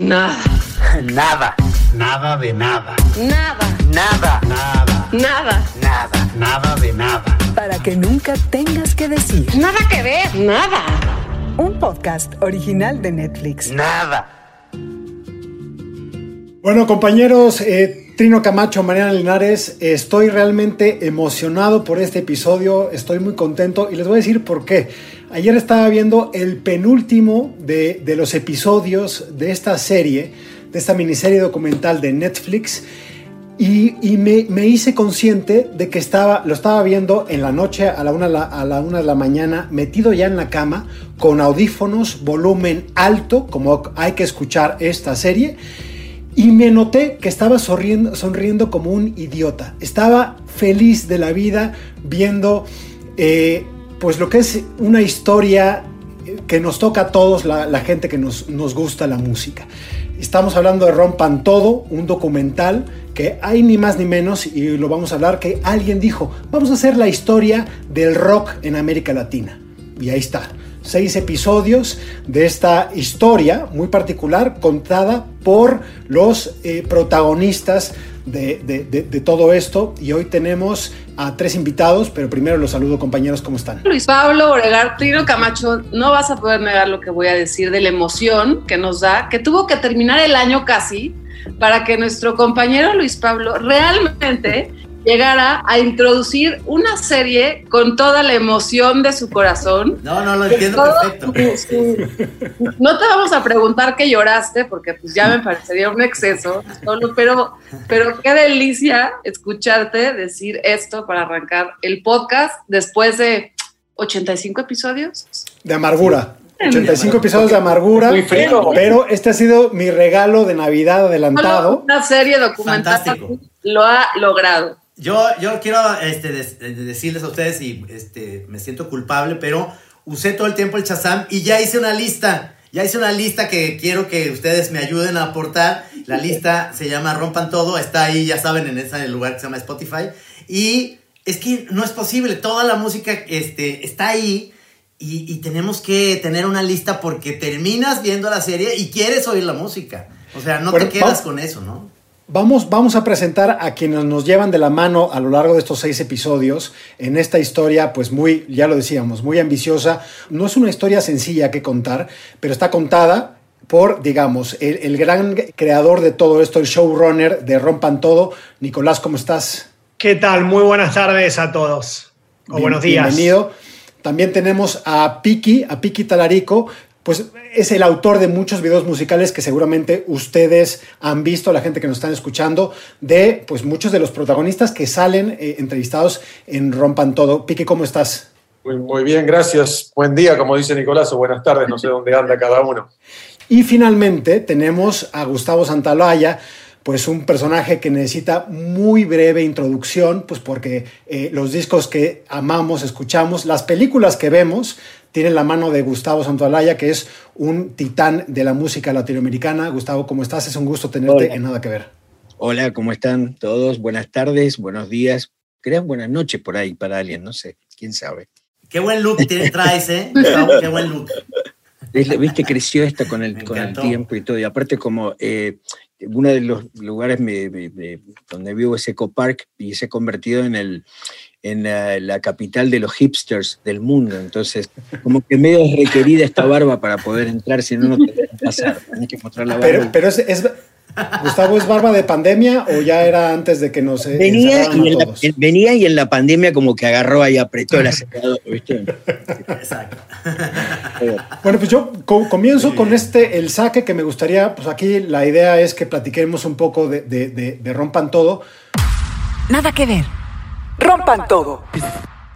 Nada. Nada. Nada de nada. Nada. Nada. Nada. Nada. Nada. Nada de nada. Para que nunca tengas que decir. Nada que ver. Nada. Un podcast original de Netflix. Nada. Bueno, compañeros, eh, Trino Camacho, Mariana Linares, estoy realmente emocionado por este episodio, estoy muy contento y les voy a decir por qué. Ayer estaba viendo el penúltimo de, de los episodios de esta serie, de esta miniserie documental de Netflix, y, me, me, hice consciente de que estaba, lo estaba viendo en la noche a la, una, a la una de la mañana, metido ya en la cama, con audífonos, volumen alto, como hay que escuchar esta serie y me noté que estaba sonriendo, sonriendo como un idiota. Estaba feliz de la vida viendo eh, pues lo que es una historia que nos toca a todos, la, la gente que nos, nos, gusta la música. Estamos hablando de Rompan Todo, un documental que hay ni más ni menos, y lo vamos a hablar, que alguien dijo, vamos a hacer la historia del rock en América Latina. Y ahí está seis episodios de esta historia muy particular contada por los eh, protagonistas de, todo esto. Y hoy tenemos a tres invitados, pero primero los saludo compañeros, ¿cómo están? Luis Pablo Oregar, Trino Camacho, no vas a poder negar lo que voy a decir de la emoción que nos da, que tuvo que terminar el año casi para que nuestro compañero Luis Pablo realmente llegara a introducir una serie con toda la emoción de su corazón. No, no, lo entiendo perfecto. No te vamos a preguntar que lloraste, porque pues ya me parecería un exceso, solo, pero, pero qué delicia escucharte decir esto para arrancar el podcast después de 85 episodios. De amargura. 85 episodios de amargura, Muy frío. pero este ha sido mi regalo de Navidad adelantado. Una serie documental Fantástico. lo ha logrado. Yo, yo quiero este, des, decirles a ustedes, y este, me siento culpable, pero usé todo el tiempo el Chazam y ya hice una lista. Ya hice una lista que quiero que ustedes me ayuden a aportar. La lista se llama Rompan Todo, está ahí, ya saben, en ese lugar que se llama Spotify. Y es que no es posible, toda la música este, está ahí y, y tenemos que tener una lista porque terminas viendo la serie y quieres oír la música. O sea, no Bueno, te quedas con eso, ¿no? Vamos, vamos a presentar a quienes nos llevan de la mano a lo largo de estos seis episodios en esta historia, pues muy, ya lo decíamos, muy ambiciosa. No es una historia sencilla que contar, pero está contada por, digamos, el, el gran creador de todo esto, el showrunner de Rompan Todo. Nicolás, ¿cómo estás? ¿Qué tal? Muy buenas tardes a todos. O Bien- buenos días. Bienvenido. También tenemos a Piki, a Piki Talarico, pues es el autor de muchos videos musicales que seguramente ustedes han visto, la gente que nos están escuchando, de pues muchos de los protagonistas que salen eh, entrevistados en Rompan Todo. Piki, ¿cómo estás? Muy, muy bien, gracias. Buen día, como dice Nicolás, o buenas tardes, no sé dónde anda cada uno. Y finalmente tenemos a Gustavo Santaolalla, pues un personaje que necesita muy breve introducción, pues porque eh, los discos que amamos, escuchamos, las películas que vemos, tienen la mano de Gustavo Santaolalla, que es un titán de la música latinoamericana. Gustavo, ¿cómo estás? Es un gusto tenerte Hola. en Nada que Ver. Hola, ¿cómo están todos? Buenas tardes, buenos días. Creo buenas noches por ahí para alguien, no sé, quién sabe. Qué buen look tienes- traes, ¿eh? Gustavo, Qué buen look. Viste, creció esto con el, con el tiempo y todo. Y aparte, como eh, uno de los lugares me- me- me- donde vivo es Eco Park y se ha convertido en, el, en la, la capital de los hipsters del mundo. Entonces, como que medio es requerida esta barba para poder entrar, si no, no te dejan pasar. Tienes que mostrar la barba. Pero, pero es, es- Gustavo, ¿es barba de pandemia o ya era antes de que nos eh, Venía y, en la, en- venía y en la pandemia como que agarró ahí, apretó el acelerador, ¿viste? Exacto. Bueno, pues yo co- comienzo con este, el saque que me gustaría, pues aquí la idea es que platiquemos un poco de, de- de- de Rompan Todo. Nada que ver. Rompan todo.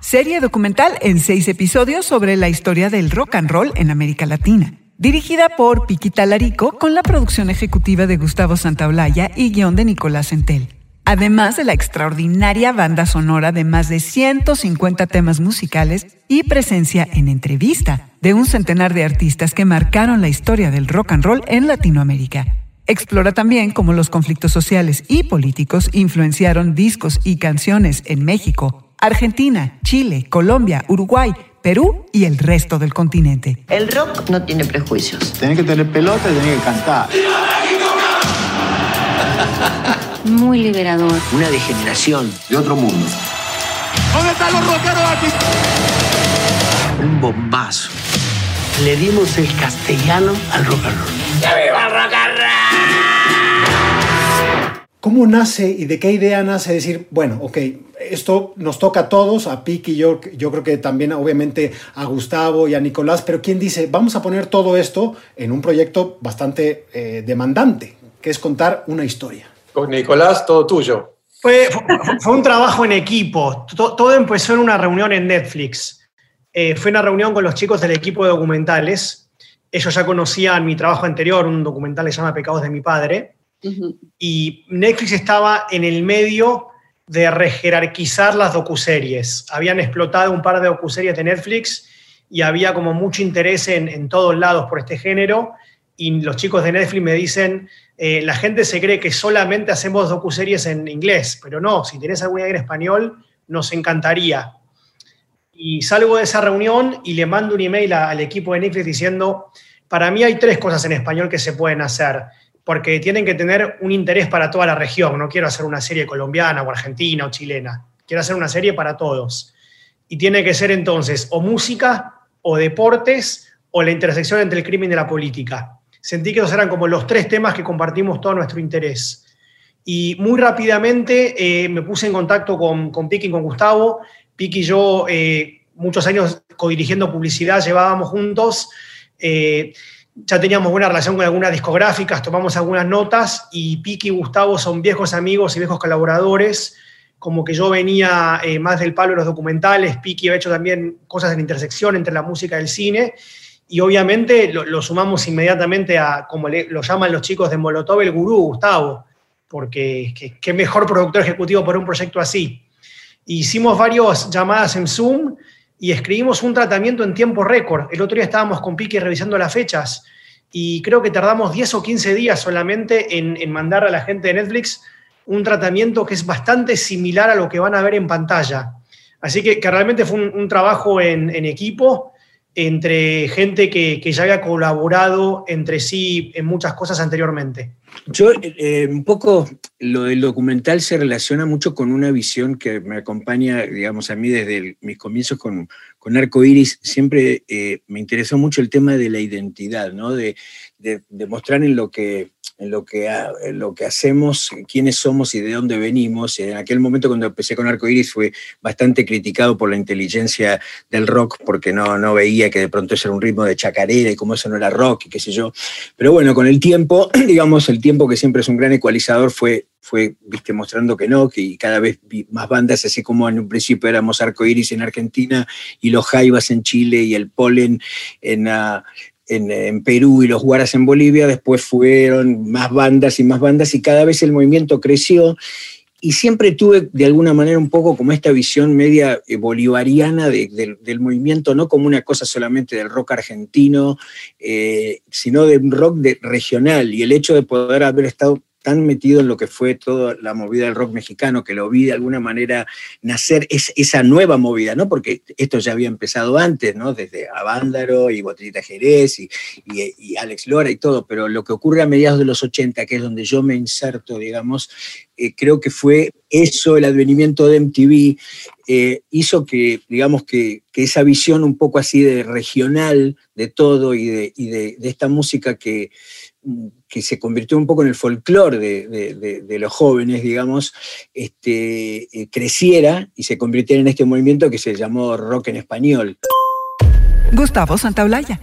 Serie documental en seis episodios sobre la historia del rock and roll en América Latina. Dirigida por Piquita Larico con la producción ejecutiva de Gustavo Santaolalla y guion de Nicolás Entel. Además de la extraordinaria banda sonora de más de 150 temas musicales y presencia en entrevista de un centenar de artistas que marcaron la historia del rock and roll en Latinoamérica. Explora también cómo los conflictos sociales y políticos influenciaron discos y canciones en México, Argentina, Chile, Colombia, Uruguay, Perú y el resto del continente. El rock no tiene prejuicios. Tenés que tener pelota y tenés que cantar. Muy liberador. Una degeneración. De otro mundo. ¿Dónde están los rockeros aquí? Un bombazo. Le dimos el castellano al rock and roll. ¡Ya viva el rock and roll! ¿Cómo nace y de qué idea nace decir, bueno, ok, esto nos toca a todos, a Piqui, yo, yo creo que también obviamente a Gustavo y a Nicolás, pero ¿quién dice, vamos a poner todo esto en un proyecto bastante eh, demandante, que es contar una historia? Con Nicolás, todo tuyo. Fue, fue, fue un trabajo en equipo. Todo, todo, empezó en una reunión en Netflix. Eh, fue una reunión con los chicos del equipo de documentales. Ellos ya conocían mi trabajo anterior, un documental que se llama Pecados de mi padre. Uh -huh. Y Netflix estaba en el medio de rejerarquizar las docuseries. Habían explotado un par de docuseries de Netflix y había como mucho interés en, en todos lados por este género. Y los chicos de Netflix me dicen, eh, la gente se cree que solamente hacemos docuseries en inglés, pero no, si tenés alguna en español, nos encantaría. Y salgo de esa reunión y le mando un email al equipo de Netflix diciendo, para mí hay tres cosas en español que se pueden hacer, porque tienen que tener un interés para toda la región. No quiero hacer una serie colombiana o argentina o chilena, quiero hacer una serie para todos. Y tiene que ser entonces o música o deportes o la intersección entre el crimen y la política sentí que esos eran como los tres temas que compartimos todo nuestro interés. Y muy rápidamente eh, me puse en contacto con, con Piki y con Gustavo. Piki y yo, eh, muchos años co-dirigiendo publicidad, llevábamos juntos. Eh, ya teníamos buena relación con algunas discográficas, tomamos algunas notas y Piki y Gustavo son viejos amigos y viejos colaboradores. Como que yo venía más del palo de los documentales, Piki ha hecho también cosas en intersección entre la música y el cine y obviamente lo, lo, sumamos inmediatamente a, como le, lo llaman los chicos de Molotov, el gurú, Gustavo, porque qué mejor productor ejecutivo por un proyecto así. Hicimos varias llamadas en Zoom y escribimos un tratamiento en tiempo récord. El otro día estábamos con Piqui revisando las fechas y creo que tardamos 10 o 15 días solamente en, en mandar a la gente de Netflix un tratamiento que es bastante similar a lo que van a ver en pantalla. Así que, realmente fue un, trabajo en equipo entre gente que, que, ya había colaborado entre sí en muchas cosas anteriormente. Yo, eh, un poco, lo del documental se relaciona mucho con una visión que me acompaña, digamos, a mí desde mis comienzos con, con Arco Iris. Siempre eh, me interesó mucho el tema de la identidad, ¿no? De, de, de mostrar en lo que en lo que, lo que hacemos, quiénes somos y de dónde venimos. En aquel momento cuando empecé con Arcoiris fue bastante criticado por la inteligencia del rock porque no, no veía que de pronto eso era un ritmo de chacarera y como eso no era rock y qué sé yo. Pero bueno, con el tiempo, digamos, el tiempo que siempre es un gran ecualizador fue fue viste, mostrando que no, que cada vez más bandas, así como en un principio éramos Arcoiris en Argentina y los Jaivas en Chile y el Polen en, uh, en, Perú y los Guaras en Bolivia, después fueron más bandas y más bandas y cada vez el movimiento creció. Y siempre tuve de alguna manera un poco como esta visión media eh, bolivariana de, de, del movimiento, no como una cosa solamente del rock argentino, eh, sino de un rock regional. Y el hecho de poder haber estado tan metido en lo que fue toda la movida del rock mexicano, que lo vi de alguna manera nacer es, esa nueva movida, ¿no? Porque esto ya había empezado antes, ¿no? Desde Avándaro y Botellita Jerez y, y, Alex Lora y todo, pero lo que ocurre a mediados de los 80, que es donde yo me inserto, digamos, eh, creo que fue eso, el advenimiento de MTV, eh, hizo que, digamos, que, que, esa visión un poco así de regional de todo y de, y de esta música que que se convirtió un poco en el folclore de, los jóvenes, digamos, este, eh, creciera y se convirtiera en este movimiento que se llamó rock en español. Gustavo Santaolalla,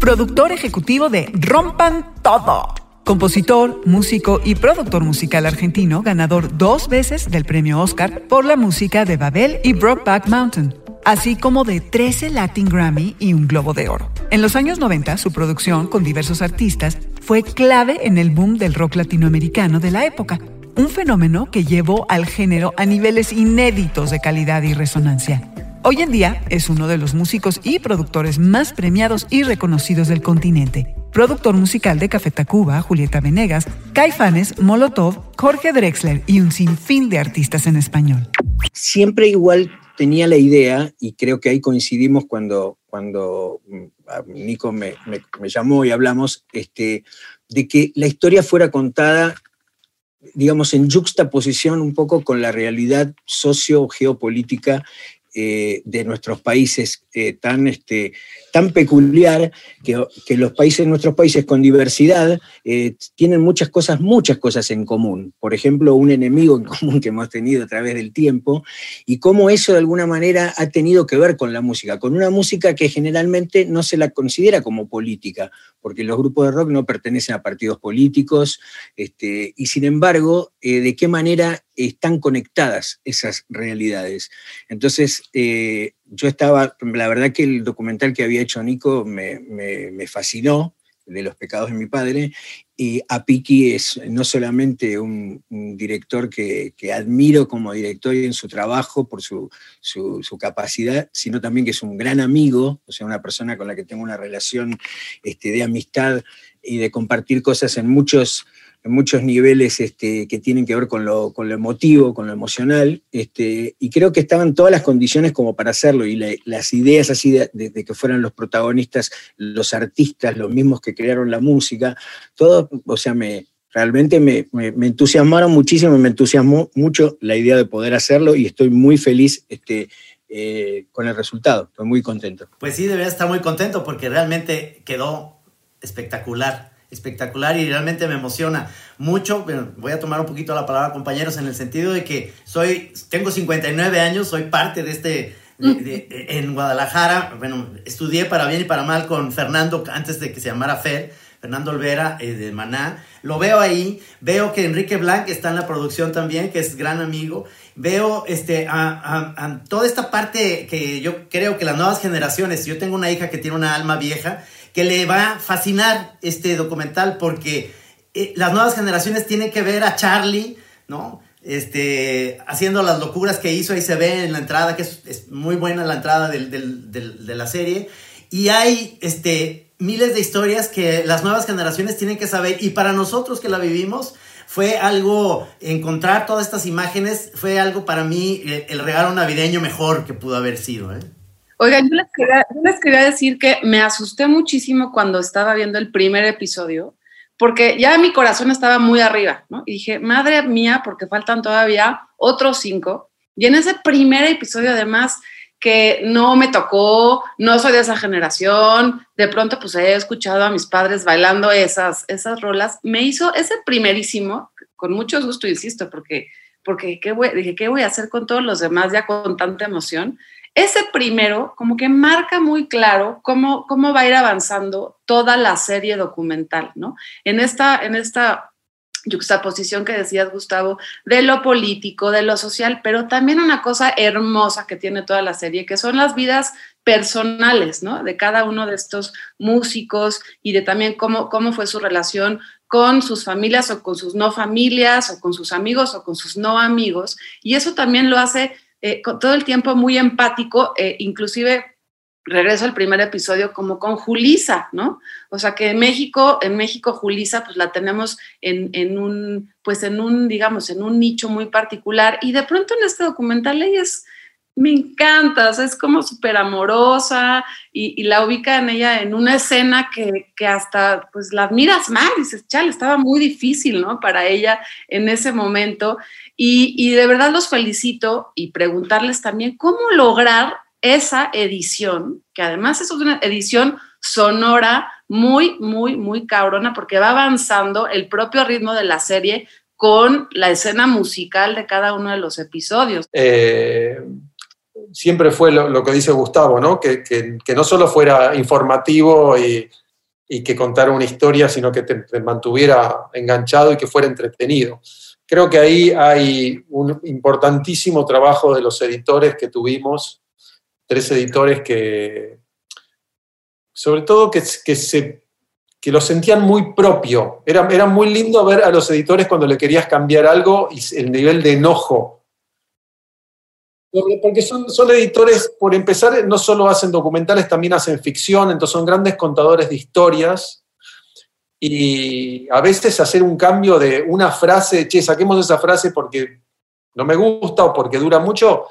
productor ejecutivo de Rompan Todo. Compositor, músico y productor musical argentino, ganador dos veces del premio Oscar por la música de Babel y Brokeback Mountain así como de 13 Latin Grammy y un Globo de Oro. En los años 90, su producción con diversos artistas fue clave en el boom del rock latinoamericano de la época, un fenómeno que llevó al género a niveles inéditos de calidad y resonancia. Hoy en día es uno de los músicos y productores más premiados y reconocidos del continente. Productor musical de Café Tacuba, Julieta Venegas, Caifanes, Molotov, Jorge Drexler y un sinfín de artistas en español. Siempre igual tenía la idea, y creo que ahí coincidimos cuando, cuando Nico me, me, me llamó y hablamos, este, de que la historia fuera contada, digamos, en juxtaposición un poco con la realidad socio-geopolítica eh, de nuestros países eh, tan, este, tan peculiar que, que, los países, nuestros países con diversidad eh, tienen muchas cosas, muchas cosas en común. Por ejemplo, un enemigo en común que hemos tenido a través del tiempo y cómo eso de alguna manera ha tenido que ver con la música, con una música que generalmente no se la considera como política, porque los grupos de rock no pertenecen a partidos políticos, este, y sin embargo, de qué manera están conectadas esas realidades. Entonces, eh, yo estaba, la verdad que el documental que había hecho Nico me, me, fascinó, de los pecados de mi padre, y Apiki es no solamente un, director que, que, admiro como director y en su trabajo por su, su, su, capacidad, sino también que es un gran amigo, o sea, una persona con la que tengo una relación este, de amistad y de compartir cosas en muchos en muchos niveles este, que tienen que ver con lo, con lo emotivo, con lo emocional, este, y creo que estaban todas las condiciones como para hacerlo, y las ideas así de, que fueran los protagonistas, los artistas, los mismos que crearon la música, todo, o sea, me, realmente me, me, entusiasmaron muchísimo, me entusiasmó mucho la idea de poder hacerlo, y estoy muy feliz este, eh, con el resultado, estoy muy contento. Pues sí, debería estar muy contento porque realmente quedó espectacular espectacular y realmente me emociona mucho. voy a tomar un poquito la palabra, compañeros, en el sentido de que soy, tengo 59 años, soy parte de este, en Guadalajara. Bueno, estudié para bien y para mal con Fernando antes de que se llamara Fer, Fernando Olvera eh, de Maná. Lo veo ahí, veo que Enrique Blanc está en la producción también, que es gran amigo. Veo este, toda esta parte que yo creo que las nuevas generaciones, yo tengo una hija que tiene una alma vieja, que le va a fascinar este documental porque eh, las nuevas generaciones tienen que ver a Charlie, ¿no? Este, haciendo las locuras que hizo, ahí se ve en la entrada, que es, muy buena la entrada de la serie. Y hay este, miles de historias que las nuevas generaciones tienen que saber. Y para nosotros que la vivimos, fue algo, encontrar todas estas imágenes, fue algo para mí, el, el regalo navideño mejor que pudo haber sido. ¿eh? Oigan, yo les, quería, decir que me asusté muchísimo cuando estaba viendo el primer episodio, porque ya mi corazón estaba muy arriba, ¿no? Y dije, madre mía, porque faltan todavía otros cinco. Y en ese primer episodio, además, que no me tocó, no soy de esa generación, de pronto pues he escuchado a mis padres bailando esas, esas rolas, me hizo ese primerísimo, con mucho gusto, insisto, porque, porque ¿qué voy, dije, ¿qué voy a hacer con todos los demás ya con tanta emoción? Ese primero como que marca muy claro cómo, cómo va a ir avanzando toda la serie documental, ¿no? En esta, en esta juxtaposición que decías, Gustavo, de lo político, de lo social, pero también una cosa hermosa que tiene toda la serie, que son las vidas personales, ¿no? De cada uno de estos músicos y de también cómo, cómo fue su relación con sus familias o con sus no familias o con sus amigos o con sus no amigos. Y eso también lo hace eh, todo el tiempo muy empático, eh, inclusive regreso al primer episodio como con Julisa, ¿no? O sea que en México, en México Julisa pues la tenemos en, un, pues en un, digamos, en un nicho muy particular y de pronto en este documental ella es, me encanta, o sea, es como súper amorosa y, la ubica en ella en una escena que, que, hasta pues la admiras más, dices, chale, estaba muy difícil, ¿no? Para ella en ese momento y, de verdad los felicito y preguntarles también cómo lograr esa edición, que además es una edición sonora muy, muy, muy cabrona, porque va avanzando el propio ritmo de la serie con la escena musical de cada uno de los episodios. Eh, siempre fue lo, que dice Gustavo, ¿no? Que, no solo fuera informativo y, que contara una historia, sino que te mantuviera enganchado y que fuera entretenido. Creo que ahí hay un importantísimo trabajo de los editores que tuvimos, tres editores que, sobre todo que, que se que lo sentían muy propio. Era, era muy lindo ver a los editores cuando le querías cambiar algo y el nivel de enojo. Porque son, son editores, por empezar, no solo hacen documentales, también hacen ficción, entonces son grandes contadores de historias y a veces hacer un cambio de una frase, che, saquemos esa frase porque no me gusta o porque dura mucho,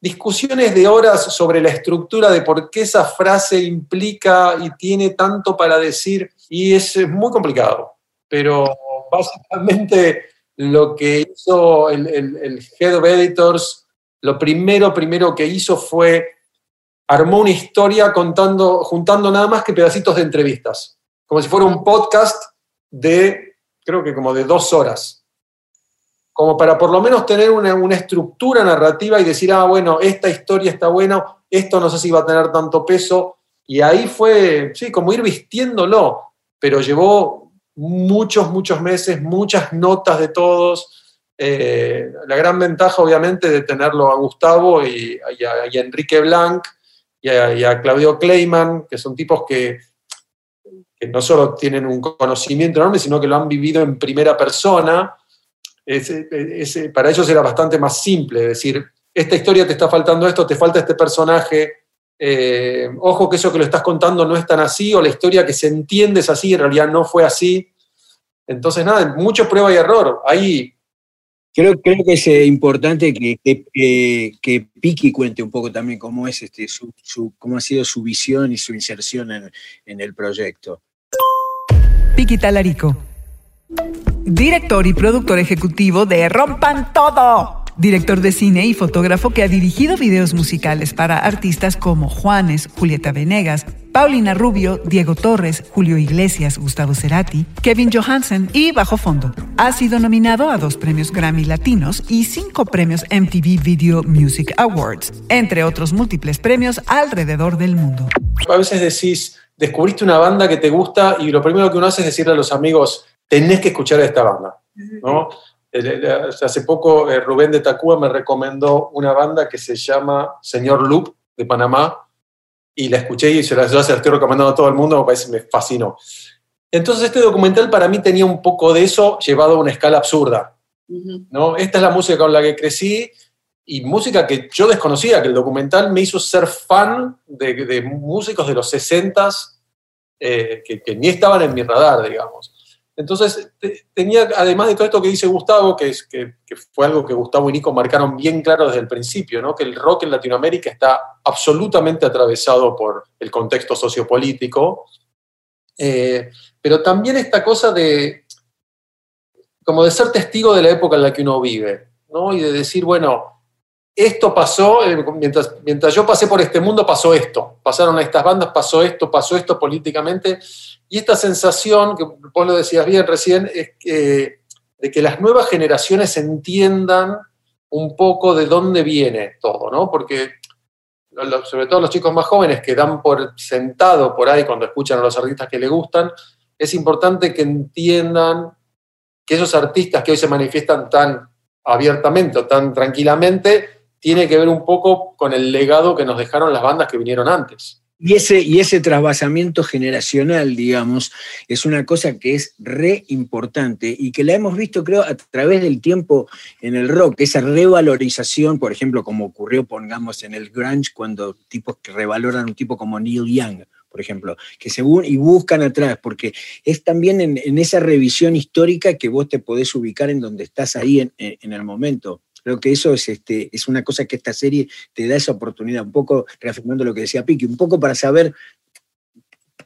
discusiones de horas sobre la estructura de por qué esa frase implica y tiene tanto para decir y es muy complicado. pero básicamente lo que hizo el, Head of Editors, lo primero, primero que hizo fue armó una historia contando, juntando nada más que pedacitos de entrevistas, como si fuera un podcast de, creo que como de dos horas, como para por lo menos tener una, una estructura narrativa y decir, ah, bueno, esta historia está buena, esto no sé si va a tener tanto peso, y ahí fue, sí, como ir vistiéndolo, pero llevó muchos, muchos meses, muchas notas de todos. Eh, la gran ventaja, obviamente, de tenerlo a Gustavo y, a, Enrique Blanc y a, Claudio Kleiman, que son tipos que, no solo tienen un conocimiento enorme, sino que lo han vivido en primera persona. para ellos era bastante más simple, decir, esta historia te está faltando esto, te falta este personaje, eh, ojo que eso que lo estás contando no es tan así, o la historia que se entiende es así, en realidad no fue así. Entonces, nada, mucho prueba y error. Ahí. Creo, creo que es eh, importante que, que, Piki cuente un poco también cómo, es este, su, cómo ha sido su visión y su inserción en, en el proyecto. Piki Talarico, director y productor ejecutivo de Rompan Todo director de cine y fotógrafo que ha dirigido videos musicales para artistas como Juanes, Julieta Venegas, Paulina Rubio, Diego Torres, Julio Iglesias, Gustavo Cerati, Kevin Johansen y Bajo Fondo. Ha sido nominado a dos premios Grammy Latinos y cinco premios MTV Video Music Awards, entre otros múltiples premios alrededor del mundo. A veces decís, descubriste una banda que te gusta y lo primero que uno hace es decirle a los amigos, tenés que escuchar a esta banda. ¿no? Hace poco eh, Rubén de Tacúa me recomendó una banda que se llama Señor Loop de Panamá y la escuché y se la, se estoy recomendando a todo el mundo, me, me fascinó. Entonces este documental para mí tenía un poco de eso llevado a una escala absurda. ¿no? Esta es la música con la que crecí y música que yo desconocía, que el documental me hizo ser fan de, músicos de los 60s eh, que, que, ni estaban en mi radar, digamos. Entonces, tenía, además de todo esto que dice Gustavo, que, es, que, fue algo que Gustavo y Nico marcaron bien claro desde el principio, ¿no? que el rock en Latinoamérica está absolutamente atravesado por el contexto sociopolítico, eh, pero también esta cosa de, como de ser testigo de la época en la que uno vive, ¿no? y de decir, bueno, esto pasó, eh, mientras, mientras yo pasé por este mundo pasó esto, pasaron a estas bandas, pasó esto, pasó esto políticamente, y esta sensación, que vos lo decías bien recién, es que, de que las nuevas generaciones entiendan un poco de dónde viene todo, ¿no? Porque sobre todo los chicos más jóvenes que dan por sentado por ahí cuando escuchan a los artistas que les gustan, es importante que entiendan que esos artistas que hoy se manifiestan tan abiertamente o tan tranquilamente, tiene que ver un poco con el legado que nos dejaron las bandas que vinieron antes. Y ese, y ese trasvasamiento generacional, digamos, es una cosa que es re importante y que la hemos visto, creo, a través del tiempo en el rock, esa revalorización, por ejemplo, como ocurrió, pongamos, en el grunge, cuando tipos que revaloran un tipo como Neil Young, por ejemplo, que se y buscan atrás, porque es también en, esa revisión histórica que vos te podés ubicar en donde estás ahí en, en el momento. Creo que eso es, este, es una cosa que esta serie te da esa oportunidad, un poco reafirmando lo que decía Piqui, un poco para saber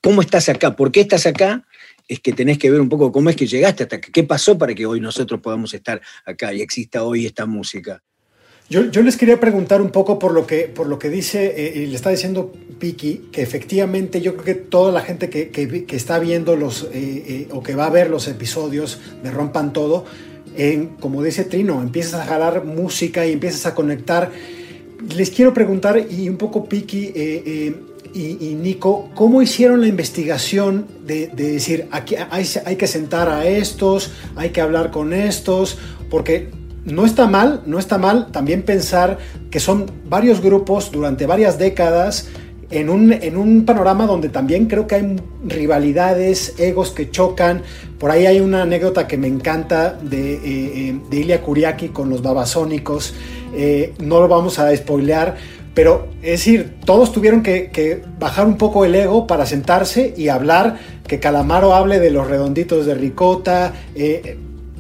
cómo estás acá, por qué estás acá, es que tenés que ver un poco cómo es que llegaste hasta acá, qué pasó para que hoy nosotros podamos estar acá y exista hoy esta música. Yo, les quería preguntar un poco por lo que, por lo que dice eh, y le está diciendo Piki, que efectivamente yo creo que toda la gente que, está viendo los eh, eh, o que va a ver los episodios de Rompan Todo, como dice Trino, empiezas a jalar música y empiezas a conectar. Les quiero preguntar, y un poco Piki eh, eh, y, Nico, ¿cómo hicieron la investigación de, decir, aquí hay, hay, que sentar a estos, hay que hablar con estos? Porque no está mal, no está mal también pensar que son varios grupos durante varias décadas en un, en un panorama donde también creo que hay rivalidades, egos que chocan. Por ahí hay una anécdota que me encanta de, eh, eh, de Ilia Kuriaki con los babasónicos. Eh, no lo vamos a spoilear, pero es decir, todos tuvieron que, bajar un poco el ego para sentarse y hablar, que Calamaro hable de los redonditos de ricota.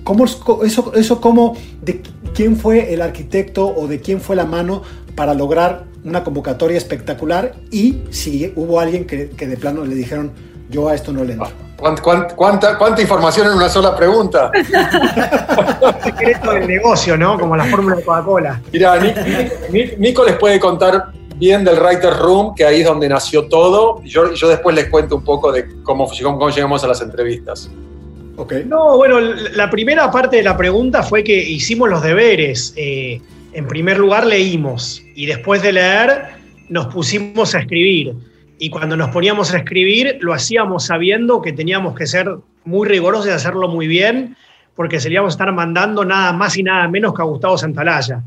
¿cómo, eso, eso cómo, de quién fue el arquitecto o de quién fue la mano para lograr una convocatoria espectacular y si hubo alguien que, de plano le dijeron, yo a esto no le entro. ¿Cuánta, cuánta, cuánta información en una sola pregunta? secreto del negocio, ¿no? Como la fórmula de Coca-Cola. Mira, Nico les puede contar bien del Writer Room, que ahí es donde nació todo. Yo, yo después les cuento un poco de cómo, cómo llegamos a las entrevistas. Okay. No, bueno, la primera parte de la pregunta fue que hicimos los deberes. Eh, en primer lugar leímos y después de leer nos pusimos a escribir. Y cuando nos poníamos a escribir lo hacíamos sabiendo que teníamos que ser muy rigurosos y hacerlo muy bien, porque seríamos estar mandando nada más y nada menos que a Gustavo Santalaya.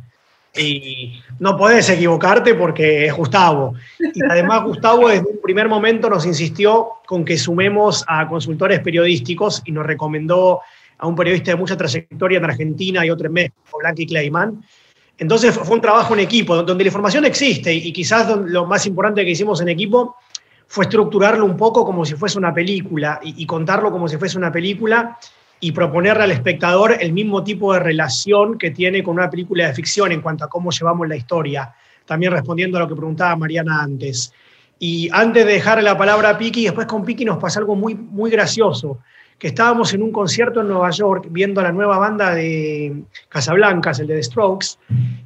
Y no podés equivocarte porque es Gustavo. Y además Gustavo desde un primer momento nos insistió con que sumemos a consultores periodísticos y nos recomendó a un periodista de mucha trayectoria en Argentina y otro en México, Blanqui Kleiman. Entonces fue un trabajo en equipo, donde la información existe y quizás lo más importante que hicimos en equipo fue estructurarlo un poco como si fuese una película y, contarlo como si fuese una película y proponerle al espectador el mismo tipo de relación que tiene con una película de ficción en cuanto a cómo llevamos la historia. También respondiendo a lo que preguntaba Mariana antes. Y antes de dejar la palabra a Piki, después con Piki nos pasa algo muy, muy gracioso, que estábamos en un concierto en Nueva York viendo la nueva banda de Casablancas, el de The Strokes,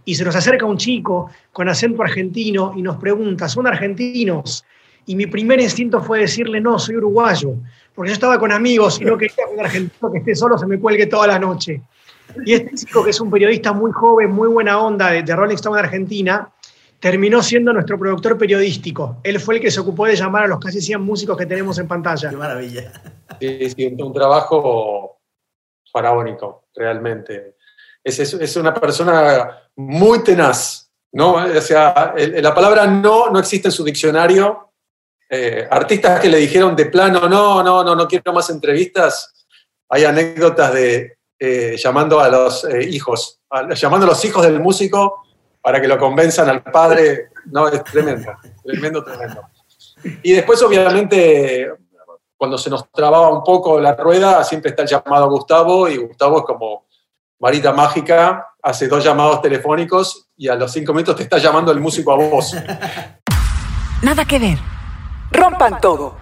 y se nos acerca un chico con acento argentino y nos pregunta, ¿son argentinos? Y mi primer instinto fue decirle, no, soy uruguayo porque yo estaba con amigos y no quería que un argentino que esté solo se me cuelgue toda la noche. Y este chico, que es un periodista muy joven, muy buena onda de, Rolling Stone de Argentina, terminó siendo nuestro productor periodístico. Él fue el que se ocupó de llamar a los casi 100 músicos que tenemos en pantalla. Qué maravilla. Sí, sí, un, trabajo faraónico, realmente. Es, es, una persona muy tenaz, ¿no? O sea, la palabra no no existe en su diccionario, eh, artistas que le dijeron de plano, no, no, no, no quiero más entrevistas. Hay anécdotas de eh, llamando a los eh, hijos, llamando a los hijos del músico para que lo convenzan al padre. No, es tremendo, tremendo, tremendo. Y después, obviamente, cuando se nos trababa un poco la rueda, siempre está el llamado a Gustavo, y Gustavo es como varita mágica, hace dos llamados telefónicos y a los cinco minutos te está llamando el músico a vos. Nada que ver. Rompan todo.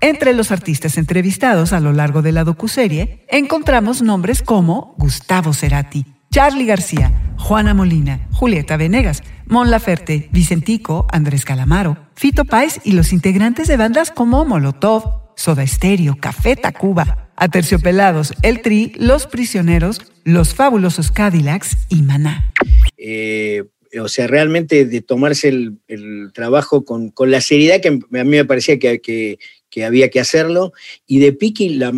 Entre los artistas entrevistados a lo largo de la docuserie, encontramos nombres como Gustavo Cerati, Charlie García, Juana Molina, Julieta Venegas, Mon Laferte, Vicentico, Andrés Calamaro, Fito Páez y los integrantes de bandas como Molotov, Soda Stereo, Café Tacuba, Aterciopelados, El Tri, Los Prisioneros, Los Fabulosos Cadillacs y Maná. Eh, o sea, realmente de tomarse el, trabajo con, la seriedad que a mí me parecía que, había que hacerlo, y de Piki la,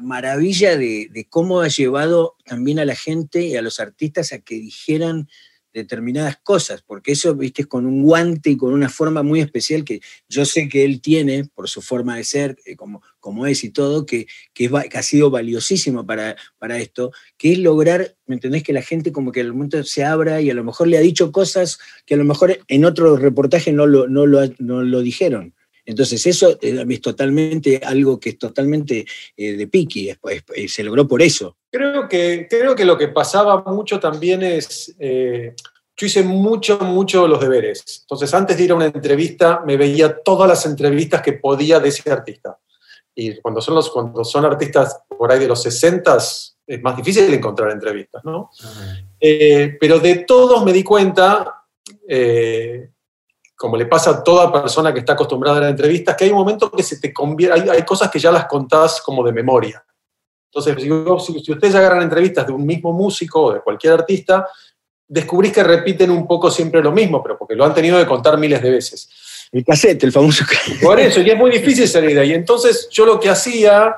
maravilla de, de, cómo ha llevado también a la gente y a los artistas a que dijeran determinadas cosas, porque eso, viste, es con un guante y con una forma muy especial que yo sé que él tiene, por su forma de ser, eh, como, como es y todo, que, que, ha sido valiosísimo para, para esto, que es lograr, ¿me entendés? Que la gente como que al momento se abra y a lo mejor le ha dicho cosas que a lo mejor en otro reportaje no lo, no lo, dijeron. Entonces eso eh, es totalmente algo que es totalmente eh, de piqui, se logró por eso. Creo que, creo que lo que pasaba mucho también es, eh, yo hice mucho, mucho los deberes. Entonces, antes de ir a una entrevista, me veía todas las entrevistas que podía de ese artista. Y cuando son, los, cuando son artistas por ahí de los 60, es más difícil encontrar entrevistas, ¿no? Eh, pero de todos me di cuenta, eh, como le pasa a toda persona que está acostumbrada a las entrevistas, que hay un momento que se te convierte, hay, hay cosas que ya las contás como de memoria. Entonces, si, ustedes agarran entrevistas de un mismo músico o de cualquier artista, descubrís que repiten un poco siempre lo mismo, pero porque lo han tenido que contar miles de veces. El cassette, el famoso cassette. Por eso, y es muy difícil salir de ahí. Entonces, yo lo que hacía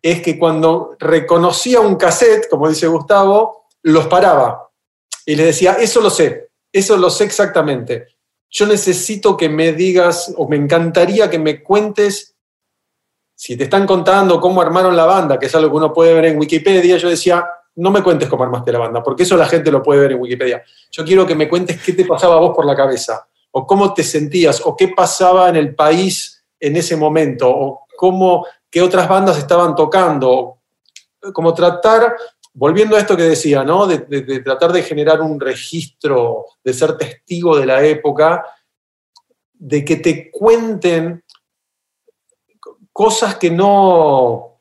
es que cuando reconocía un cassette, como dice Gustavo, los paraba y les decía, eso lo sé, eso lo sé exactamente. Yo necesito que me digas, o me encantaría que me cuentes si te están contando cómo armaron la banda, que es algo que uno puede ver en Wikipedia, yo decía, no me cuentes cómo armaste la banda, porque eso la gente lo puede ver en Wikipedia. Yo quiero que me cuentes qué te pasaba a vos por la cabeza, o cómo te sentías, o qué pasaba en el país en ese momento, o cómo, qué otras bandas estaban tocando, como tratar, volviendo a esto que decía, ¿no? de, de tratar de generar un registro, de ser testigo de la época, de que te cuenten cosas que no...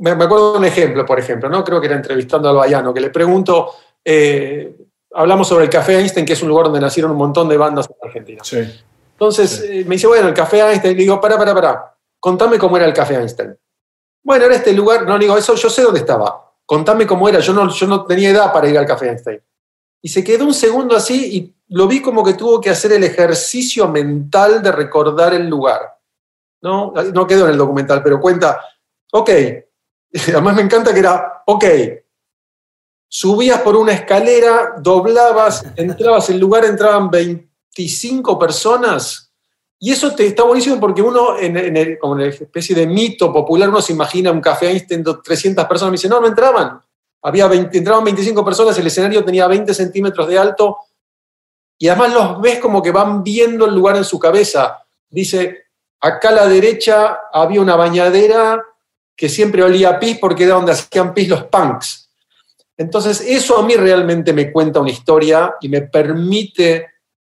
Me, me acuerdo de un ejemplo, por ejemplo, ¿no? Creo que era entrevistando al Bayano, que le pregunto, eh, hablamos sobre el Café Einstein, que es un lugar donde nacieron un montón de bandas en Argentina. Sí. Entonces eh, me dice, bueno, el Café Einstein, le digo, para, para, para, contame cómo era el Café Einstein. Bueno, era este lugar, no digo, eso yo sé dónde estaba, contame cómo era, yo no, yo no tenía edad para ir al Café Einstein. Y se quedó un segundo así y lo vi como que tuvo que hacer el ejercicio mental de recordar el lugar. No, no quedó en el documental, pero cuenta, ok, además me encanta que era, ok, subías por una escalera, doblabas, entrabas, en el lugar entraban 25 personas, y eso te, está buenísimo porque uno, en, como en una especie de mito popular, uno se imagina un café Einstein, do- 300 personas, me dice, no, no entraban, había 20, entraban 25 personas, el escenario tenía 20 centímetros de alto, y además los ves como que van viendo el lugar en su cabeza. Dice, acá a la derecha había una bañadera que siempre olía a pis porque era donde hacían pis los punks. Entonces, eso a mí realmente me cuenta una historia y me permite,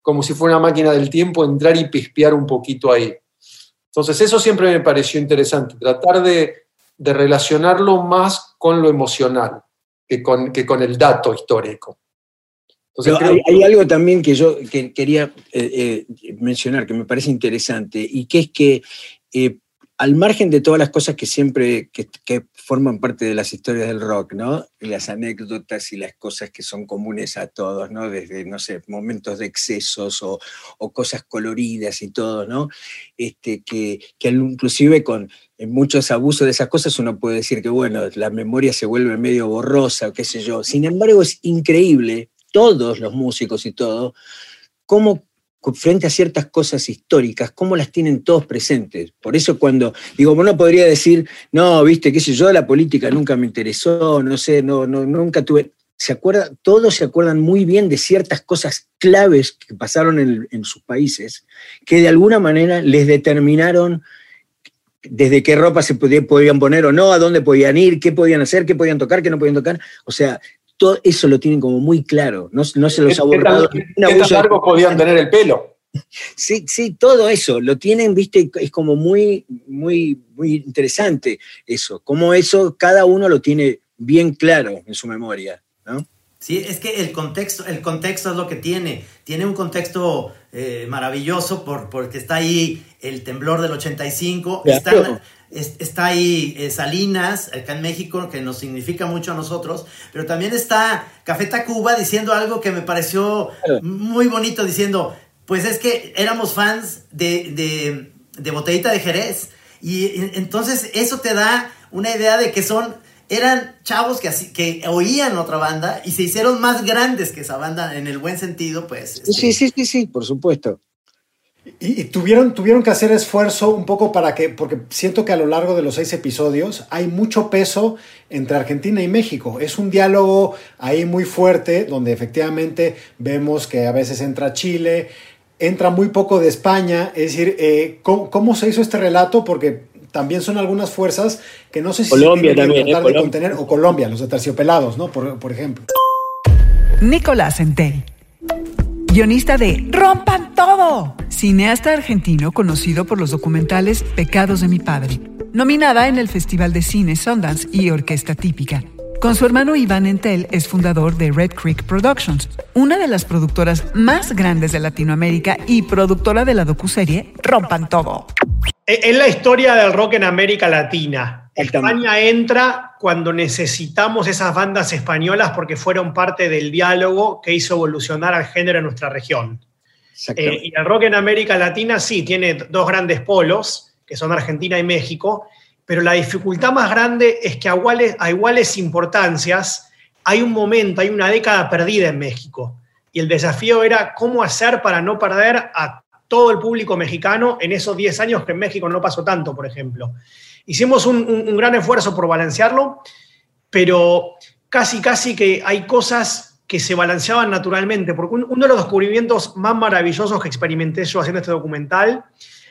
como si fuera una máquina del tiempo, entrar y pispear un poquito ahí. Entonces, eso siempre me pareció interesante, tratar de, de relacionarlo más con lo emocional que con, que con el dato histórico. Entonces, Pero creo hay, hay algo también que yo que quería eh, eh, mencionar que me parece interesante y que es que eh, al margen de todas las cosas que siempre que, forman parte de las historias del rock, ¿no? Las anécdotas y las cosas que son comunes a todos, ¿no? Desde, no sé, momentos de excesos o, cosas coloridas y todo, ¿no? Este, que, que inclusive con muchos abusos de esas cosas uno puede decir que, bueno, la memoria se vuelve medio borrosa o qué sé yo. Sin embargo, es increíble, todos los músicos y todo, cómo frente a ciertas cosas históricas, cómo las tienen todos presentes. Por eso cuando, digo, uno podría decir, no, viste, qué sé yo, la política nunca me interesó, no sé, no, no, nunca tuve... Se acuerda, todos se acuerdan muy bien de ciertas cosas claves que pasaron en, en sus países, que de alguna manera les determinaron desde qué ropa se podía- podían poner o no, a dónde podían ir, qué podían hacer, qué podían tocar, qué no podían tocar. O sea, todo eso lo tienen como muy claro, no, no se los ha ¿Qué tan, borrado. qué tan largos podían tener el pelo? Sí, sí, todo eso, lo tienen, viste, es como muy, muy, muy interesante eso, como eso cada uno lo tiene bien claro en su memoria, ¿no? Sí, es que el contexto, el contexto es lo que tiene. Tiene un contexto eh, maravilloso por, porque está ahí el temblor del 85, Claro. está, es- está ahí eh, Salinas, acá en México, que nos significa mucho a nosotros, pero también está Café Tacuba diciendo algo que me pareció muy bonito, diciendo, pues es que éramos fans de, de, de Botellita de Jerez. Y entonces eso te da una idea de que son, eran chavos que, así, que oían otra banda y se hicieron más grandes que esa banda en el buen sentido, pues. este, Sí, sí, sí, sí, por supuesto. Y, y tuvieron, tuvieron que hacer esfuerzo un poco para que, porque siento que a lo largo de los seis episodios hay mucho peso entre Argentina y México. Es un diálogo ahí muy fuerte, donde efectivamente vemos que a veces entra Chile, entra muy poco de España. Es decir, eh, ¿cómo, cómo se hizo este relato? Porque también son algunas fuerzas que no sé si Colombia se que también, tratar eh, de Colombia. contener, o Colombia, los de terciopelados, ¿no? Por, por ejemplo. Nicolás Entel. Guionista de Rompan Todo. Cineasta argentino conocido por los documentales Pecados de mi padre. Nominada en el Festival de Cine Sundance y Orquesta Típica. Con su hermano Iván Entel es fundador de Red Creek Productions, una de las productoras más grandes de Latinoamérica y productora de la docuserie Rompan Todo. Es la historia del rock en América Latina. España entra cuando necesitamos esas bandas españolas porque fueron parte del diálogo que hizo evolucionar al género en nuestra región. Eh, y el rock en América Latina sí tiene dos grandes polos, que son Argentina y México, pero la dificultad más grande es que a iguales, importancias hay un momento, hay una década perdida en México. Y el desafío era cómo hacer para no perder a todo el público mexicano en esos 10 años que en México no pasó tanto, por ejemplo. Hicimos un, gran esfuerzo por balancearlo, pero casi, casi que hay cosas que se balanceaban naturalmente, porque un- uno de los descubrimientos más maravillosos que experimenté yo haciendo este documental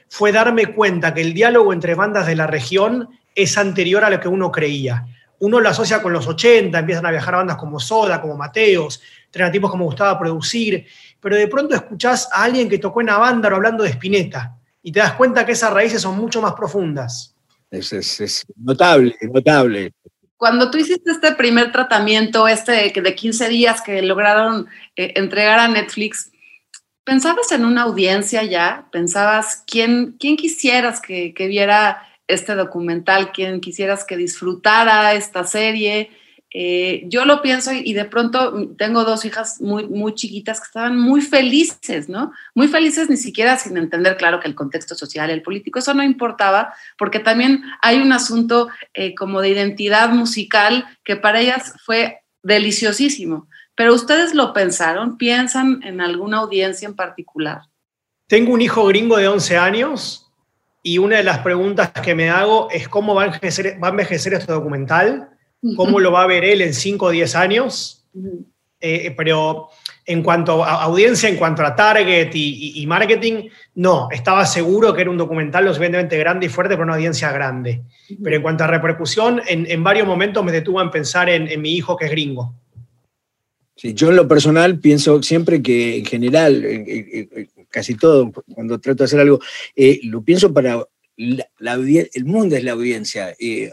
fue darme cuenta que el diálogo entre bandas de la región es anterior a lo que uno creía. Uno lo asocia con los 80, empiezan a viajar bandas como Soda, como Mateos, tipos como gustaba producir, pero de pronto escuchás a alguien que tocó en Avándaro hablando de Spinetta, y te das cuenta que esas raíces son mucho más profundas. Es, es, es notable, notable. Cuando tú hiciste este primer tratamiento, este de 15 días que lograron eh, entregar a Netflix, ¿pensabas en una audiencia ya? ¿Pensabas quién, quién quisieras que, que viera este documental, quién quisieras que disfrutara esta serie? Eh, yo lo pienso y, de pronto tengo dos hijas muy, muy chiquitas que estaban muy felices, ¿no? Muy felices ni siquiera sin entender, claro, que el contexto social, el político, eso no importaba, porque también hay un asunto eh, como de identidad musical que para ellas fue deliciosísimo. Pero ustedes lo pensaron, piensan en alguna audiencia en particular. Tengo un hijo gringo de 11 años y una de las preguntas que me hago es cómo va a envejecer, va a envejecer este documental cómo lo va a ver él en 5 o 10 años. Eh, pero en cuanto a audiencia, en cuanto a target y, marketing, no, estaba seguro que era un documental lo suficientemente grande y fuerte para una audiencia grande. Pero en cuanto a repercusión, en, varios momentos me detuvo en pensar en, mi hijo que es gringo. Sí, yo en lo personal pienso siempre que en general, casi todo, cuando trato de hacer algo, eh, lo pienso para la, el mundo es la audiencia. Eh,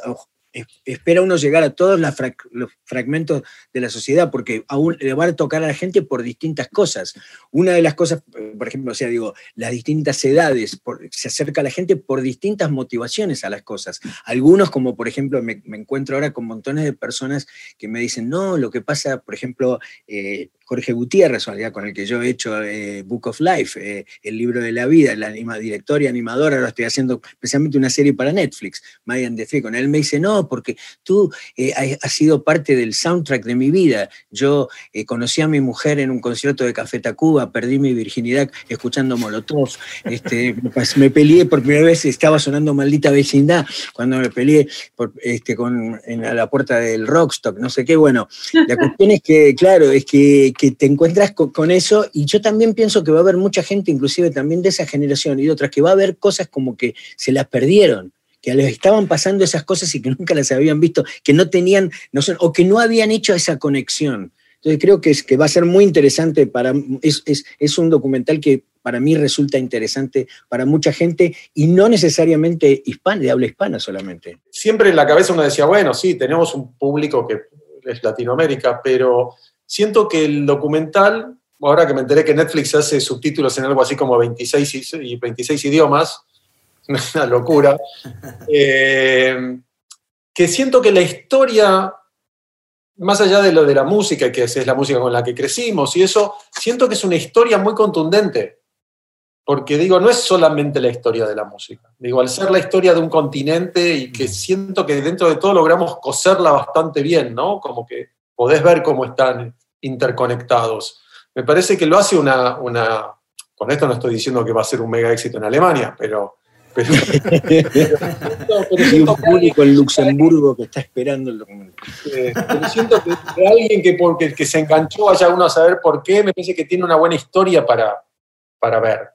espera uno llegar a todos los fragmentos de la sociedad, porque aún le va a tocar a la gente por distintas cosas. Una de las cosas, por ejemplo, o sea, digo, las distintas edades, se acerca a la gente por distintas motivaciones a las cosas. Algunos, como por ejemplo, me, encuentro ahora con montones de personas que me dicen, no, lo que pasa, por ejemplo, eh, Jorge Gutiérrez, con el que yo he hecho eh, Book of Life, eh, el libro de la vida, la anima, director y animadora, ahora estoy haciendo especialmente una serie para Netflix, Mayan de con Él me dice, no, porque tú eh, has, sido parte del soundtrack de mi vida. Yo conocí a mi mujer en un concierto de Café Tacuba, perdí mi virginidad escuchando Molotov, este, me peleé por primera vez, estaba sonando Maldita Vecindad, cuando me peleé este, con, en, la puerta del Rockstock, no sé qué, bueno, la cuestión es que, claro, es que que te encuentras con, eso y yo también pienso que va a haber mucha gente, inclusive también de esa generación y de otras, que va a haber cosas como que se las perdieron que les estaban pasando esas cosas y que nunca las habían visto, que no tenían, no son, o que no habían hecho esa conexión. Entonces creo que, es, que va a ser muy interesante para, es, es, es, un documental que para mí resulta interesante para mucha gente y no necesariamente hispana, de habla hispana solamente. Siempre en la cabeza uno decía, bueno, sí, tenemos un público que es Latinoamérica, pero siento que el documental, ahora que me enteré que Netflix hace subtítulos en algo así como 26, y 26 idiomas, una locura, eh, que siento que la historia, más allá de lo de la música, que es la música con la que crecimos y eso, siento que es una historia muy contundente. Porque digo, no es solamente la historia de la música. Digo, al ser la historia de un continente y que siento que dentro de todo logramos coserla bastante bien, ¿no? Como que podés ver cómo están interconectados. Me parece que lo hace una, una, con esto no estoy diciendo que va a ser un mega éxito en Alemania, pero... pero, un público en Luxemburgo que está esperando el documento. Eh, pero siento que, alguien que, porque, que se enganchó, vaya uno a saber por qué, me parece que tiene una buena historia para, para ver.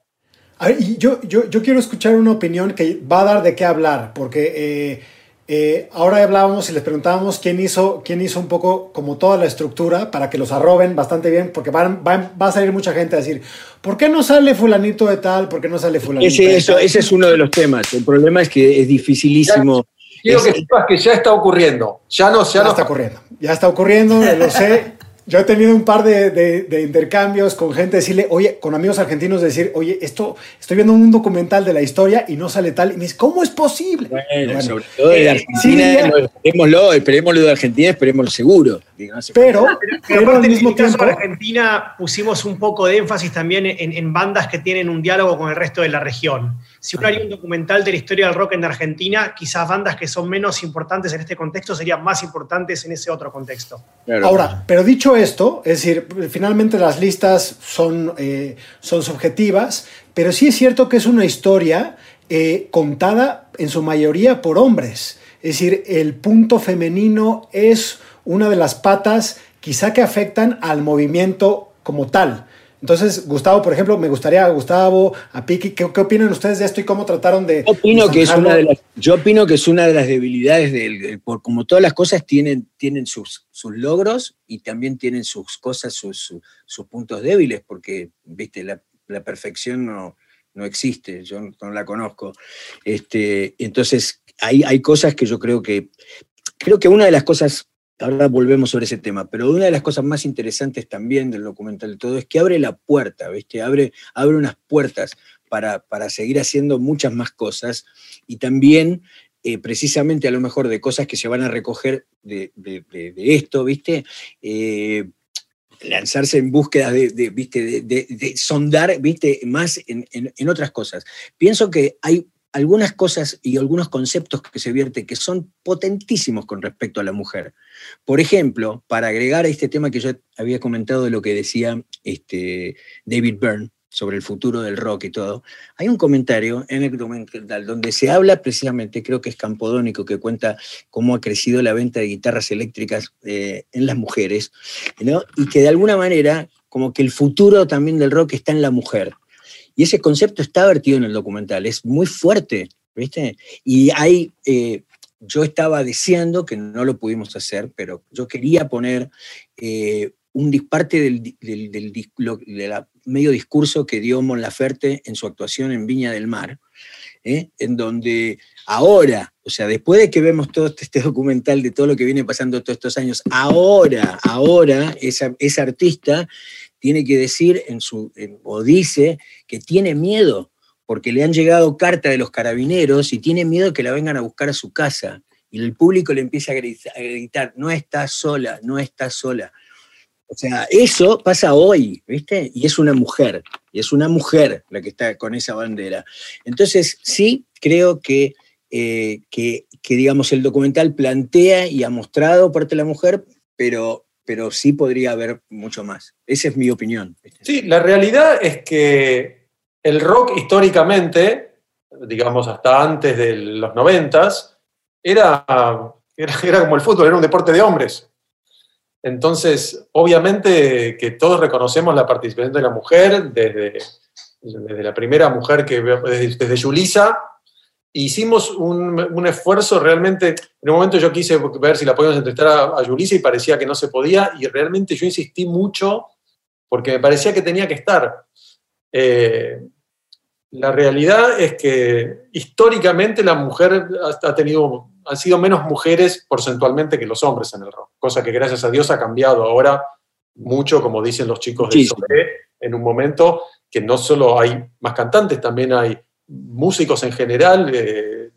yo, yo, yo, quiero escuchar una opinión que va a dar de qué hablar, porque eh, eh, ahora hablábamos y les preguntábamos quién hizo, quién hizo un poco como toda la estructura para que los arroben bastante bien, porque van, va a salir mucha gente a decir, ¿por qué no sale fulanito de tal? ¿Por qué no sale fulanito ese, de tal? Ese es uno de los temas. El problema es que es dificilísimo. quiero que sepas que ya está ocurriendo. Ya no, ya, ya está ocurriendo. Ya está ocurriendo, lo sé. Yo he tenido un par de, intercambios con gente, decirle, oye, con amigos argentinos, decir, oye, esto, estoy viendo un documental de la historia y no sale tal. Y me dice, ¿cómo es posible? Bueno, sobre todo de Argentina, esperémoslo, esperémoslo de Argentina, esperémoslo seguro. Pero, pero, al mismo tiempo. En Argentina pusimos un poco de énfasis también en, bandas que tienen un diálogo con el resto de la región. Si uno haría un documental de la historia del rock en Argentina, quizás bandas que son menos importantes en este contexto serían más importantes en ese otro contexto. Ahora, pero dicho esto, es decir, finalmente las listas son, eh, son subjetivas, pero sí es cierto que es una historia eh, contada en su mayoría por hombres. Es decir, el punto femenino es una de las patas quizá que afectan al movimiento como tal. Entonces, Gustavo, por ejemplo, me gustaría, Gustavo, a Piki, ¿qué, opinan ustedes de esto y cómo trataron de... Yo opino, que es, una de las, yo opino que es una de las debilidades del... Por, como todas las cosas tienen, tienen sus, sus logros y también tienen sus cosas, sus, sus, puntos débiles, porque, viste, la, la perfección no, no existe, yo no, la conozco. Este, entonces, hay, hay cosas que yo creo que, creo que una de las cosas ahora volvemos sobre ese tema, pero una de las cosas más interesantes también del documental de todo es que abre la puerta, ¿viste? Abre, abre unas puertas para, para seguir haciendo muchas más cosas y también eh, precisamente a lo mejor de cosas que se van a recoger de, esto, ¿viste? Eh, lanzarse en búsqueda de, ¿viste? de, sondar ¿viste? más en, en, otras cosas. Pienso que hay algunas cosas y algunos conceptos que se vierten que son potentísimos con respecto a la mujer. Por ejemplo, para agregar a este tema que yo había comentado de lo que decía este, David Byrne sobre el futuro del rock y todo, hay un comentario en el documental donde se habla precisamente, creo que es Campodónico, que cuenta cómo ha crecido la venta de guitarras eléctricas eh, en las mujeres, y que de alguna manera como que el futuro también del rock está en la mujer. Y ese concepto está vertido en el documental, es muy fuerte, ¿viste? Y hay, eh, yo estaba deseando, que no lo pudimos hacer, pero yo quería poner eh, un parte del, medio discurso que dio Mon Laferte en su actuación en Viña del Mar, ¿eh? en donde ahora, o sea, después de que vemos todo este documental de todo lo que viene pasando todos estos años, ahora, ahora, esa, esa artista tiene que decir en su, o dice que tiene miedo porque le han llegado cartas de los carabineros y tiene miedo que la vengan a buscar a su casa. Y el público le empieza a gritar, no está sola, no está sola. O sea, eso pasa hoy, ¿viste? Y es una mujer, y es una mujer la que está con esa bandera. Entonces, sí, creo que, eh, que, digamos, el documental plantea y ha mostrado parte de la mujer, pero pero sí podría haber mucho más. Esa es mi opinión. Sí, la realidad es que el rock históricamente, digamos hasta antes de los noventas, era, era, como el fútbol, era un deporte de hombres. Entonces, obviamente que todos reconocemos la participación de la mujer, desde, desde la primera mujer que desde, desde Yulisa hicimos un, esfuerzo realmente, en un momento yo quise ver si la podíamos entrevistar a, a Yulisa y parecía que no se podía, y realmente yo insistí mucho porque me parecía que tenía que estar. Eh, la realidad es que históricamente la mujer ha, tenido, han sido menos mujeres porcentualmente que los hombres en el rock, cosa que gracias a Dios ha cambiado ahora mucho, como dicen los chicos de Sobre, en un momento que no solo hay más cantantes, también hay músicos en general, de,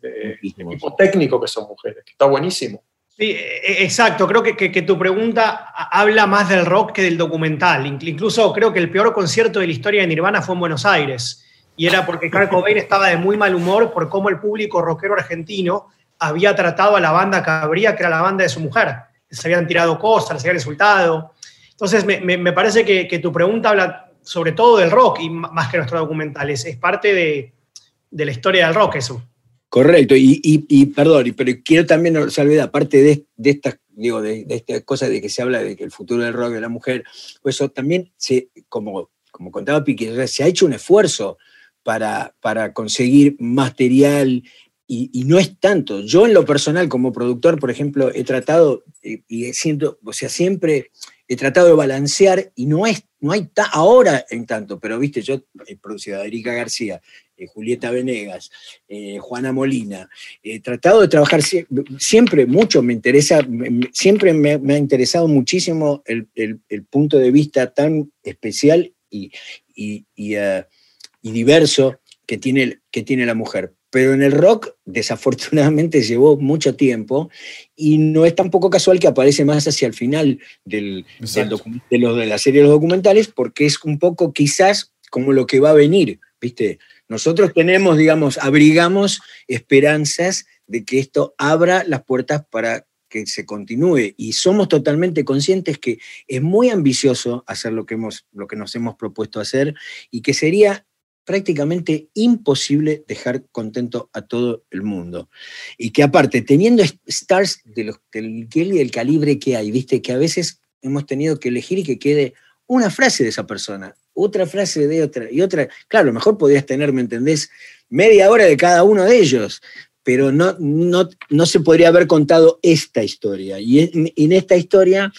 equipo técnico que son mujeres, que está buenísimo. Sí, e, exacto. Creo que, que, tu pregunta habla más del rock que del documental. Incluso creo que el peor concierto de la historia de Nirvana fue en Buenos Aires. Y era porque Kurt Cobain estaba de muy mal humor por cómo el público rockero argentino había tratado a la banda Cabría, que era la banda de su mujer. Se habían tirado cosas, les habían insultado. Entonces, me, me, parece que, que, tu pregunta habla sobre todo del rock y más que nuestro documental. Es, es parte de, de la historia del rock, eso. Correcto, y, perdón, pero quiero también salvar, aparte de, de estas, digo, de, de esta cosa de que se habla de que el futuro del rock de la mujer, pues eso también, se, como, como contaba Piqui, se ha hecho un esfuerzo para, para conseguir material y, no es tanto. Yo en lo personal, como productor, por ejemplo, he tratado, y, y siento, o sea, siempre he tratado de balancear y no, es, no hay ahora en tanto, pero viste, yo he producido a Erika García, eh, Julieta Venegas, eh, Juana Molina, he tratado de trabajar siempre mucho, me interesa, siempre me, ha interesado muchísimo el, punto de vista tan especial y, y, uh, diverso que tiene, que tiene la mujer pero en el rock desafortunadamente llevó mucho tiempo y no es tampoco casual que aparece más hacia el final del, de, lo, de la serie de los documentales porque es un poco quizás como lo que va a venir, ¿viste? Nosotros tenemos, digamos, abrigamos esperanzas de que esto abra las puertas para que se continúe y somos totalmente conscientes que es muy ambicioso hacer lo que, hemos, lo que nos hemos propuesto hacer y que sería prácticamente imposible dejar contento a todo el mundo. Y que aparte, teniendo stars de los, del del calibre que hay, viste, que a veces hemos tenido que elegir y que quede una frase de esa persona, otra frase de otra y otra. Claro, mejor podrías tener, ¿me entendés? Media hora de cada uno de ellos, pero no, no, no se podría haber contado esta historia. Y en, esta historia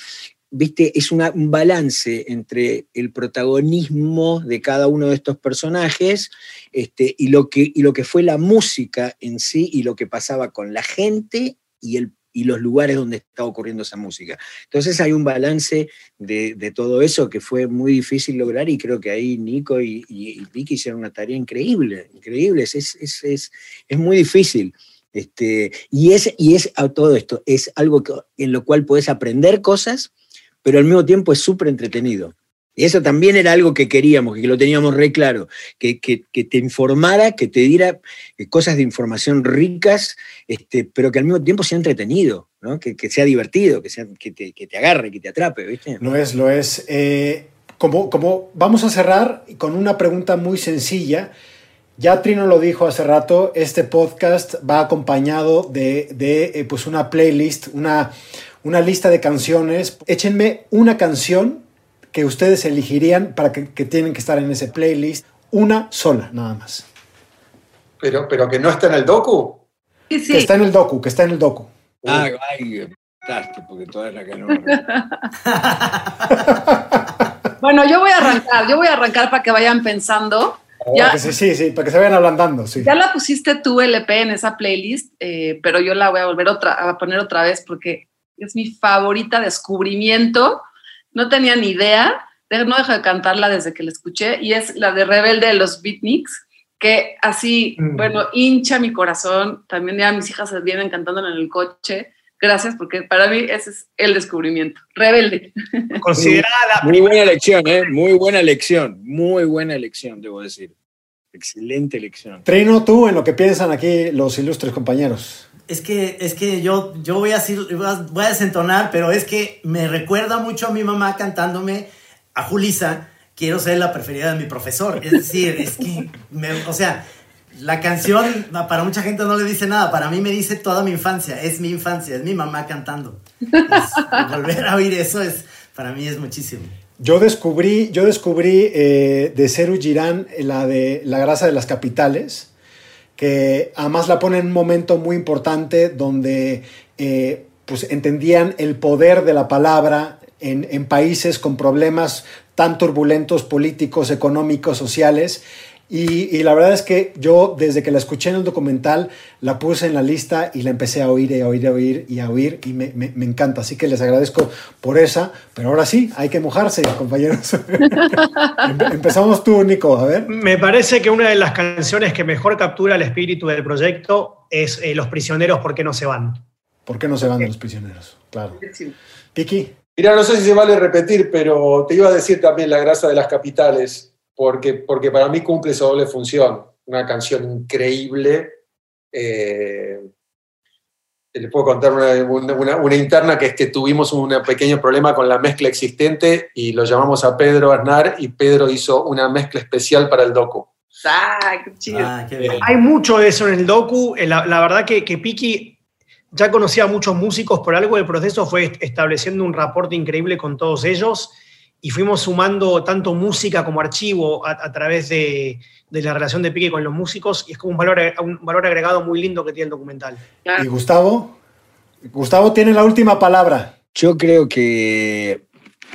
viste, es una- un balance entre el protagonismo de cada uno de estos personajes este, y, lo que, y lo que fue la música en sí y lo que pasaba con la gente y, el, y los lugares donde estaba ocurriendo esa música. Entonces hay un balance de, de todo eso que fue muy difícil lograr y creo que ahí Nico y, y, y Vicky hicieron una tarea increíble, increíble, es, es, es, es, muy difícil. Este, y, es, y es a todo esto, es algo que- en lo cual puedes aprender cosas, pero al mismo tiempo es súper entretenido. Y eso también era algo que queríamos, que lo teníamos re claro, que, que- te informara, que te diera eh, cosas de información ricas, este, pero que al mismo tiempo sea entretenido, ¿no? que, que sea divertido, que, sea, que, te, que te agarre, que te atrape, ¿viste? Lo es, lo es. Eh, como, como vamos a cerrar con una pregunta muy sencilla. Ya Trino lo dijo hace rato, este podcast va acompañado de, de, eh, pues una playlist, una, una lista de canciones. Échenme una canción que ustedes elegirían para que, que tienen que estar en ese playlist. Una sola, nada más. Pero, pero que no está en el docu. Sí, Que sí. está en el docu, que está en el docu. Ah, ay, fantástico, porque todas las que no. Bueno, yo voy a arrancar, yo voy a arrancar para que vayan pensando. Ya. Para que se- sí, sí, para que se vayan ablandando. Sí. Ya la pusiste tú LP en esa playlist, eh, pero yo la voy a volver otra, a poner otra vez porque es mi favorita descubrimiento. No tenía ni idea, de- no dejo de cantarla desde que la escuché, y es la de Rebelde de los Beatniks, que así, Mm. bueno, hincha mi corazón. También ya mis hijas se vienen cantando en el coche. Gracias, porque para mí ese es el descubrimiento. Rebelde. Considerada la Muy buena elección, ¿eh? Muy buena elección, muy buena elección, debo decir. Excelente elección. Trino, tú en lo que piensan aquí los ilustres compañeros. Es que, es que yo, yo voy, a, decir- a desentonar, pero es que me recuerda mucho a mi mamá cantándome a Julisa, quiero ser la preferida de mi profesor. Es decir, es que, me- o sea, la canción para mucha gente no le dice nada, para mí me dice toda mi infancia, es mi infancia, es mi mamá cantando. Volver a oír eso es, para mí es muchísimo. Yo descubrí, yo descubrí eh, de Ceru Girán la de La grasa de las capitales, que además la pone en un momento muy importante donde eh, pues entendían el poder de la palabra en, en países con problemas tan turbulentos políticos, económicos, sociales. Y, y la verdad es que yo, desde que la escuché en el documental, la puse en la lista y la empecé a oír y a oír y a oír y a oír y me, me- me encanta. Así que les agradezco por esa. Pero ahora sí, hay que mojarse, compañeros. Empe- Empezamos tú, Nico, a ver. Me parece que una de las canciones que mejor captura el espíritu del proyecto es eh, Los prisioneros, ¿por qué no se van? ¿Por qué no se van de los prisioneros? Claro. Piki, Mira, no sé si se vale repetir, pero te iba a decir también La grasa de las capitales, porque, porque para mí cumple esa doble función. Una canción increíble. eh, les puedo contar una, una- una- una interna que es que tuvimos un pequeño problema con la mezcla existente y lo llamamos a Pedro Aznar y Pedro hizo una mezcla especial para el docu. ¡Ah, qué chido! Ah, qué bien. Hay mucho de eso en el docu. Eh, La, la verdad que, que Piki ya conocía a muchos músicos, por algo el proceso fue estableciendo un reporte increíble con todos ellos y fuimos sumando tanto música como archivo a, a través de, de la relación de Piki con los músicos y es como un valor, un valor agregado muy lindo que tiene el documental. y Gustavo. Gustavo tiene la última palabra. Yo creo que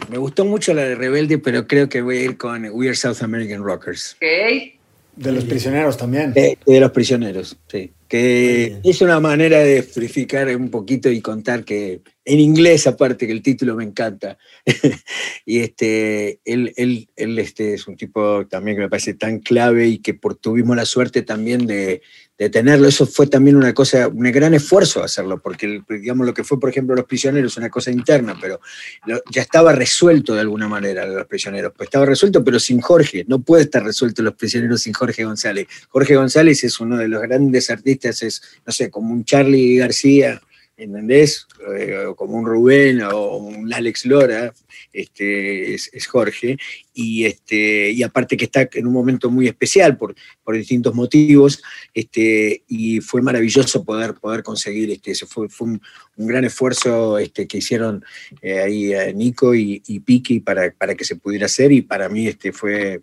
me gustó mucho la de Rebelde, pero creo que voy a ir con We Are South American Rockers. Ok. De los prisioneros también. De, de los prisioneros, sí. Que es una manera de explicar un poquito y contar que en inglés, aparte, que el título me encanta. y este, él, él, él este, es un tipo también que me parece tan clave y que por, tuvimos la suerte también de, de tenerlo. Eso fue también una cosa, un gran esfuerzo hacerlo, porque digamos lo que fue, por ejemplo, los prisioneros es una cosa interna, pero lo- ya estaba resuelto de alguna manera los prisioneros. Pues estaba resuelto, pero sin Jorge. No puede estar resuelto los prisioneros sin Jorge González. Jorge González es uno de los grandes artistas, es, no sé, como un Charlie García, ¿entendés? Eh, como un Rubén o un Alex Lora, este, es, Jorge. Y, este, y aparte que está en un momento muy especial por, por distintos motivos, este, y fue maravilloso poder, poder conseguir, este, ese fue, fue un, gran esfuerzo este, que hicieron eh, ahí eh, Nico y, y Piki para, para que se pudiera hacer, y para mí este, fue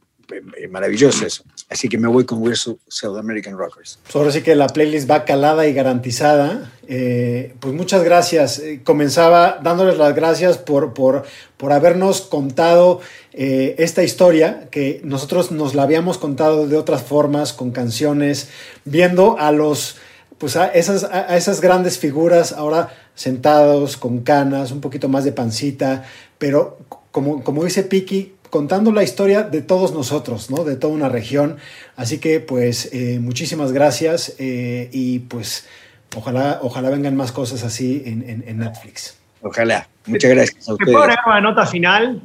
maravilloso eso. Así que me voy con We're South American Rockers. Pues ahora sí que la playlist va calada y garantizada. Eh, pues muchas gracias. Eh, comenzaba dándoles las gracias por, por, por habernos contado esta historia que nosotros nos la habíamos contado de otras formas, con canciones, viendo a los pues a esas, a esas grandes figuras ahora sentados, con canas, un poquito más de pancita, pero como, como dice Piki, contando la historia de todos nosotros, ¿no? De toda una región. Así que, pues, eh, muchísimas gracias eh, y pues ojalá, ojalá vengan más cosas así en, Netflix. Ojalá. Muchas gracias a ustedes. ¿Me puedo agregar una nota final?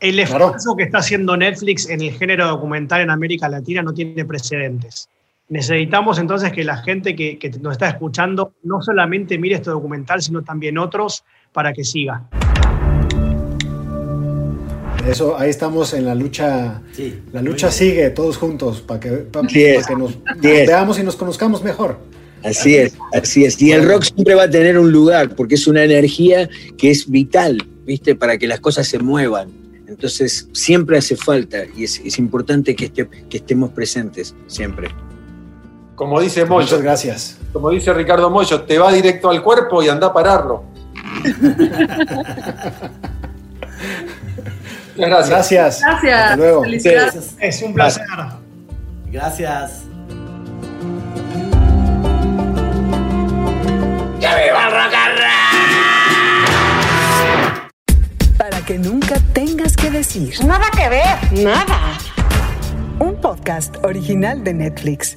El esfuerzo que está haciendo Netflix en el género documental en América Latina no tiene precedentes. Necesitamos entonces que la gente que, que nos está escuchando no solamente mire este documental, sino también otros para que siga. Eso, ahí estamos en la lucha. la lucha sigue todos juntos para que, nos veamos y nos conozcamos mejor. Así es, así es. Y el rock siempre va a tener un lugar porque es una energía que es vital, ¿viste? Para que las cosas se muevan. Entonces, siempre hace falta y es, importante que, que estemos presentes, siempre. Como dice Moyo. Muchas gracias. Como dice Ricardo Moyo, te va directo al cuerpo y anda a pararlo. gracias. Gracias. Hasta luego. Es un placer. Gracias. ¡Que viva el Para que nunca tengas que decir. Nada que ver. Nada. Un podcast original de Netflix.